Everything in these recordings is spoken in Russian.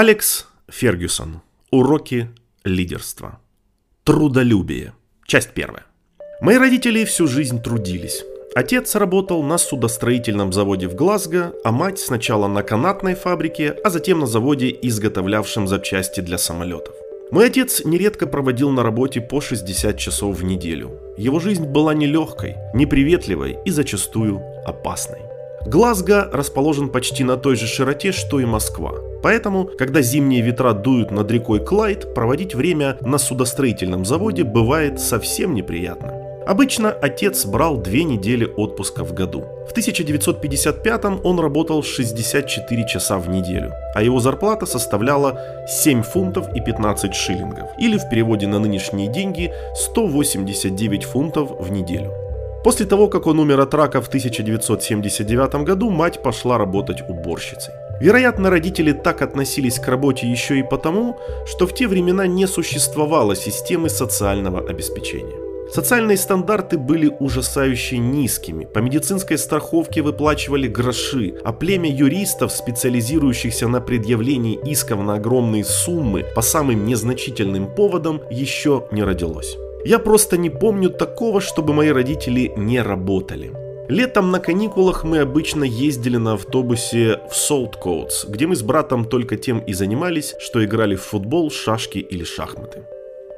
Алекс Фергюсон. Уроки лидерства. Трудолюбие. Часть первая. Мои родители всю жизнь трудились. Отец работал на судостроительном заводе в Глазго, а мать сначала на канатной фабрике, а затем на заводе, изготовлявшем запчасти для самолетов. Мой отец нередко проводил на работе по 60 часов в неделю. Его жизнь была нелегкой, неприветливой и зачастую опасной. Глазго расположен почти на той же широте, что и Москва. Поэтому, когда зимние ветра дуют над рекой Клайд, проводить время на судостроительном заводе бывает совсем неприятно. Обычно отец брал две недели отпуска в году. В 1955 он работал 64 часа в неделю, а его зарплата составляла 7 фунтов и 15 шиллингов, или в переводе на нынешние деньги 189 фунтов в неделю. После того, как он умер от рака в 1979 году, мать пошла работать уборщицей. Вероятно, родители так относились к работе еще и потому, что в те времена не существовало системы социального обеспечения. Социальные стандарты были ужасающе низкими, по медицинской страховке выплачивали гроши, а племя юристов, специализирующихся на предъявлении исков на огромные суммы по самым незначительным поводам, еще не родилось. Я просто не помню такого, чтобы мои родители не работали. Летом на каникулах мы обычно ездили на автобусе в Солткоутс, где мы с братом только тем и занимались, что играли в футбол, шашки или шахматы.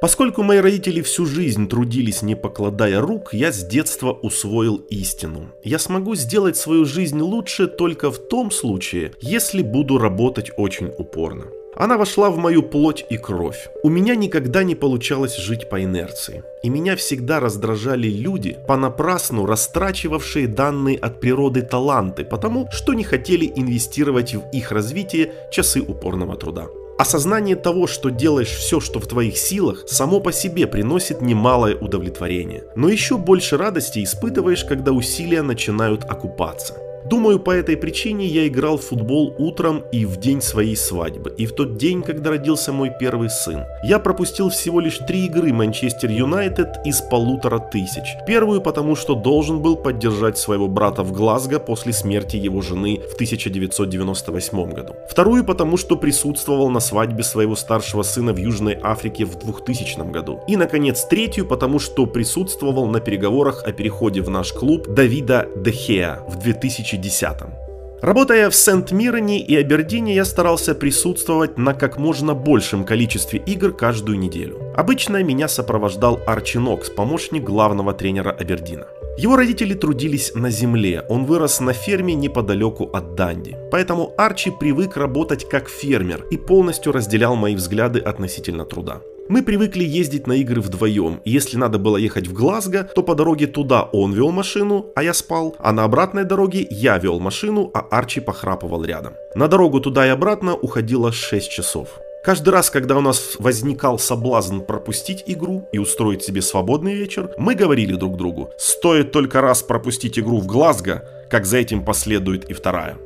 Поскольку мои родители всю жизнь трудились не покладая рук, я с детства усвоил истину. Я смогу сделать свою жизнь лучше только в том случае, если буду работать очень упорно. Она вошла в мою плоть и кровь. У меня никогда не получалось жить по инерции. И меня всегда раздражали люди, понапрасну растрачивавшие данные от природы таланты, потому что не хотели инвестировать в их развитие часы упорного труда. Осознание того, что делаешь все, что в твоих силах, само по себе приносит немалое удовлетворение. Но еще больше радости испытываешь, когда усилия начинают окупаться. Думаю, по этой причине я играл в футбол утром и в день своей свадьбы, и в тот день, когда родился мой первый сын. Я пропустил всего лишь три игры Манчестер Юнайтед из полутора тысяч. Первую, потому что должен был поддержать своего брата в Глазго после смерти его жены в 1998 году. Вторую, потому что присутствовал на свадьбе своего старшего сына в Южной Африке в 2000 году. И, наконец, третью, потому что присутствовал на переговорах о переходе в наш клуб Давида Дехеа в 2000 2010. Работая в Сент-Мироне и Абердине, я старался присутствовать на как можно большем количестве игр каждую неделю. Обычно меня сопровождал Арчи Нокс, помощник главного тренера Абердина. Его родители трудились на земле, он вырос на ферме неподалеку от Данди. Поэтому Арчи привык работать как фермер и полностью разделял мои взгляды относительно труда. Мы привыкли ездить на игры вдвоем, если надо было ехать в Глазго, то по дороге туда он вел машину, а я спал, а на обратной дороге я вел машину, а Арчи похрапывал рядом. На дорогу туда и обратно уходило 6 часов. Каждый раз, когда у нас возникал соблазн пропустить игру и устроить себе свободный вечер, мы говорили друг другу, стоит только раз пропустить игру в Глазго, как за этим последует и вторая.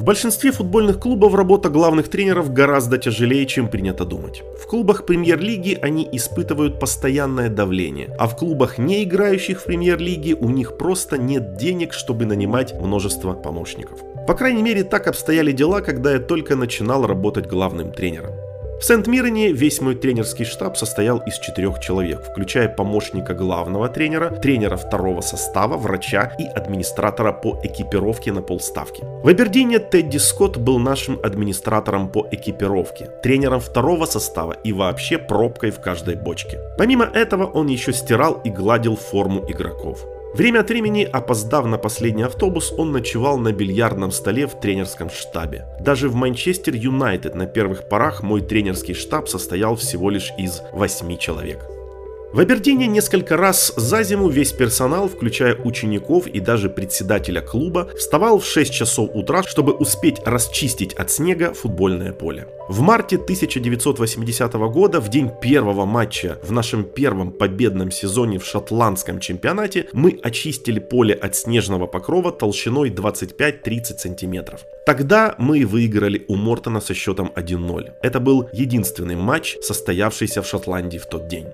В большинстве футбольных клубов работа главных тренеров гораздо тяжелее, чем принято думать. В клубах премьер-лиги они испытывают постоянное давление, а в клубах, не играющих в премьер-лиге, у них просто нет денег, чтобы нанимать множество помощников. По крайней мере, так обстояли дела, когда я только начинал работать главным тренером. В Сент-Мироне весь мой тренерский штаб состоял из четырех человек, включая помощника главного тренера, тренера второго состава, врача и администратора по экипировке на полставки. В Абердине Тедди Скотт был нашим администратором по экипировке, тренером второго состава и вообще пробкой в каждой бочке. Помимо этого он еще стирал и гладил форму игроков. Время от времени, опоздав на последний автобус, он ночевал на бильярдном столе в тренерском штабе. Даже в Манчестер Юнайтед на первых порах мой тренерский штаб состоял всего лишь из 8 человек. В Абердине несколько раз за зиму весь персонал, включая учеников и даже председателя клуба, вставал в 6 часов утра, чтобы успеть расчистить от снега футбольное поле. В марте 1980 года, в день первого матча в нашем первом победном сезоне в шотландском чемпионате, мы очистили поле от снежного покрова толщиной 25-30 сантиметров. Тогда мы выиграли у Мортона со счетом 1-0. Это был единственный матч, состоявшийся в Шотландии в тот день.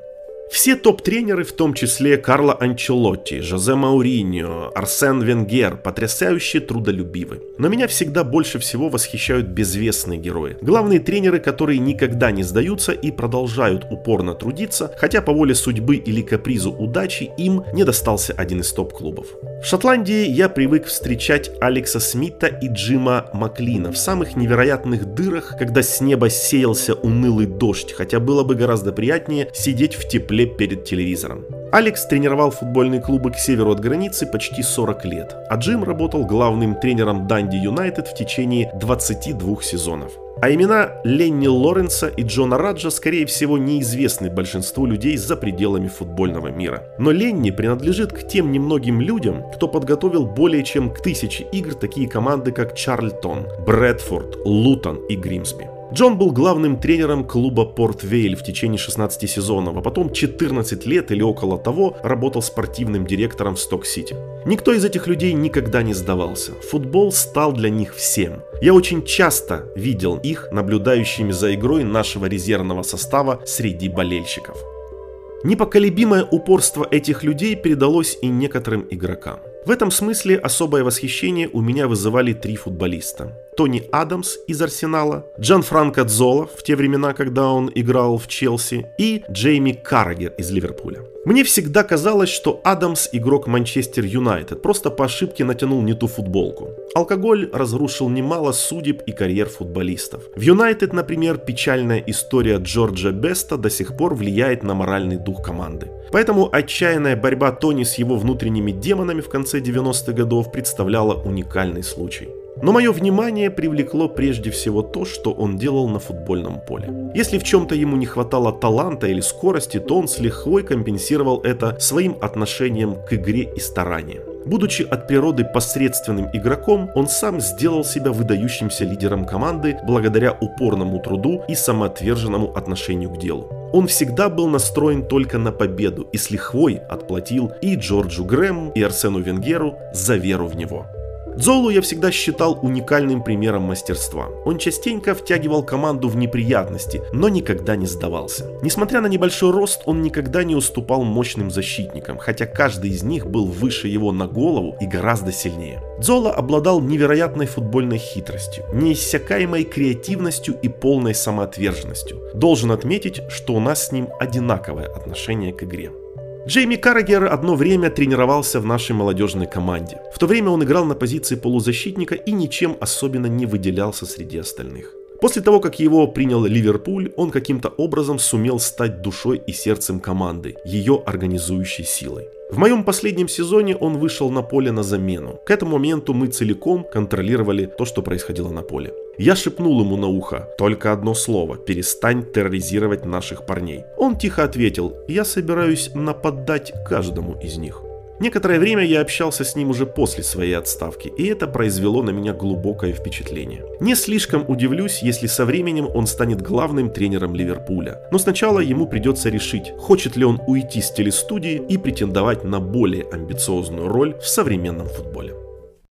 Все топ-тренеры, в том числе Карло Анчелотти, Жозе Мауриньо, Арсен Венгер, потрясающе трудолюбивы. Но меня всегда больше всего восхищают безвестные герои. Главные тренеры, которые никогда не сдаются и продолжают упорно трудиться, хотя по воле судьбы или капризу удачи им не достался один из топ-клубов. В Шотландии я привык встречать Алекса Смита и Джима Маклина в самых невероятных дырах, когда с неба сеялся унылый дождь, хотя было бы гораздо приятнее сидеть в тепле перед телевизором. Алекс тренировал футбольные клубы к северу от границы почти 40 лет, а Джим работал главным тренером Данди Юнайтед в течение 22 сезонов. А имена Ленни Лоренса и Джона Раджа, скорее всего, неизвестны большинству людей за пределами футбольного мира. Но Ленни принадлежит к тем немногим людям, кто подготовил более чем к тысяче игр такие команды, как Чарльтон, Брэдфорд, Лутон и Гримсби. Джон был главным тренером клуба Порт Вейль в течение 16 сезонов, а потом 14 лет или около того работал спортивным директором в Сток-Сити. Никто из этих людей никогда не сдавался. Футбол стал для них всем. Я очень часто видел их наблюдающими за игрой нашего резервного состава среди болельщиков. Непоколебимое упорство этих людей передалось и некоторым игрокам. В этом смысле особое восхищение у меня вызывали три футболиста. Тони Адамс из Арсенала, Джан Франко Дзола в те времена, когда он играл в Челси, и Джейми Каррагер из Ливерпуля. Мне всегда казалось, что Адамс игрок Манчестер Юнайтед, просто по ошибке натянул не ту футболку. Алкоголь разрушил немало судеб и карьер футболистов. В Юнайтед, например, печальная история Джорджа Беста до сих пор влияет на моральный дух команды. Поэтому отчаянная борьба Тони с его внутренними демонами в конце 90-х годов представляла уникальный случай. Но мое внимание привлекло прежде всего то, что он делал на футбольном поле. Если в чем-то ему не хватало таланта или скорости, то он с лихвой компенсировал это своим отношением к игре и стараниям. Будучи от природы посредственным игроком, он сам сделал себя выдающимся лидером команды благодаря упорному труду и самоотверженному отношению к делу. Он всегда был настроен только на победу и с лихвой отплатил и Джорджу Грэму, и Арсену Венгеру за веру в него. Золу я всегда считал уникальным примером мастерства. Он частенько втягивал команду в неприятности, но никогда не сдавался. Несмотря на небольшой рост, он никогда не уступал мощным защитникам, хотя каждый из них был выше его на голову и гораздо сильнее. Зола обладал невероятной футбольной хитростью, неиссякаемой креативностью и полной самоотверженностью. Должен отметить, что у нас с ним одинаковое отношение к игре. Джейми Каррагер одно время тренировался в нашей молодежной команде. В то время он играл на позиции полузащитника и ничем особенно не выделялся среди остальных. После того, как его принял Ливерпуль, он каким-то образом сумел стать душой и сердцем команды, ее организующей силой. В моем последнем сезоне он вышел на поле на замену. К этому моменту мы целиком контролировали то, что происходило на поле. Я шепнул ему на ухо только одно слово – перестань терроризировать наших парней. Он тихо ответил, я собираюсь нападать каждому из них. Некоторое время я общался с ним уже после своей отставки, и это произвело на меня глубокое впечатление. Не слишком удивлюсь, если со временем он станет главным тренером Ливерпуля. Но сначала ему придется решить, хочет ли он уйти с телестудии и претендовать на более амбициозную роль в современном футболе.